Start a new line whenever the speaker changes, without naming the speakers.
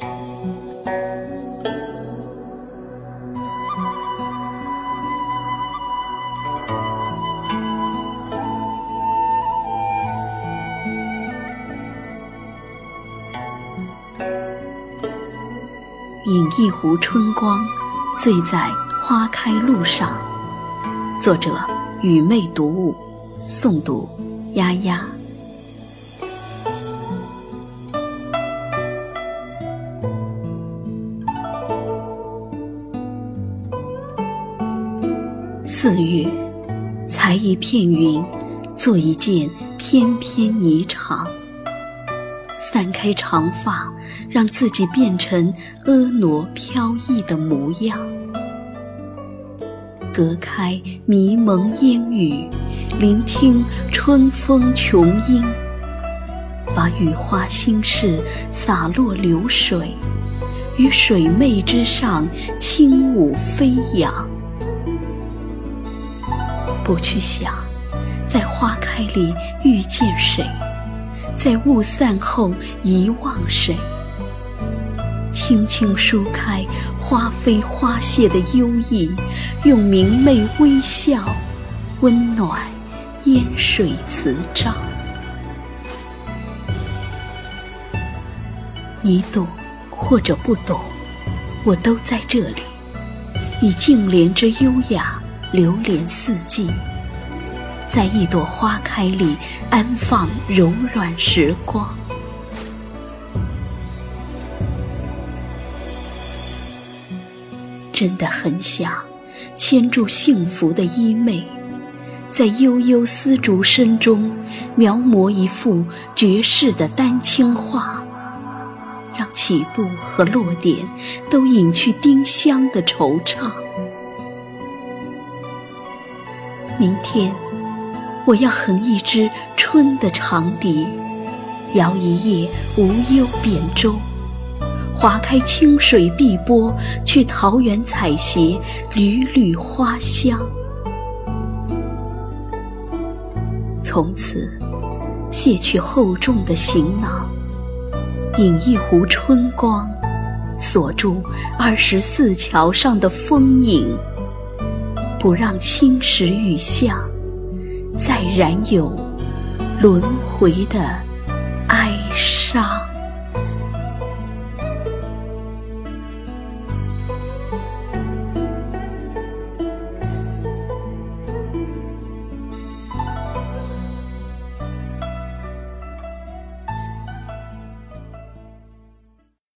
饮一壶春光，醉在花开路上。作者：雨妹读物，诵读：丫丫。四月，裁一片云，做一件翩翩霓裳。散开长发，让自己变成婀娜飘逸的模样；隔开迷蒙烟雨，聆听春风琼音，把雨花心事洒落流水，于水媚之上轻舞飞扬。不去想，在花开里遇见谁。在雾散后遗忘谁？轻轻梳开花飞花谢的幽意，用明媚微笑温暖烟水词章。你懂或者不懂，我都在这里，以净莲之优雅流连四季。在一朵花开里安放柔软时光，真的很想牵住幸福的衣袂，在悠悠丝竹声中描摹一幅绝世的丹青画，让起步和落点都隐去丁香的惆怅。明天。我要横一支春的长笛，摇一叶无忧扁舟，划开清水碧波，去桃源采撷缕缕花香。从此，卸去厚重的行囊，饮一壶春光，锁住二十四桥上的风影，不让青石雨巷。再染有轮回的哀伤。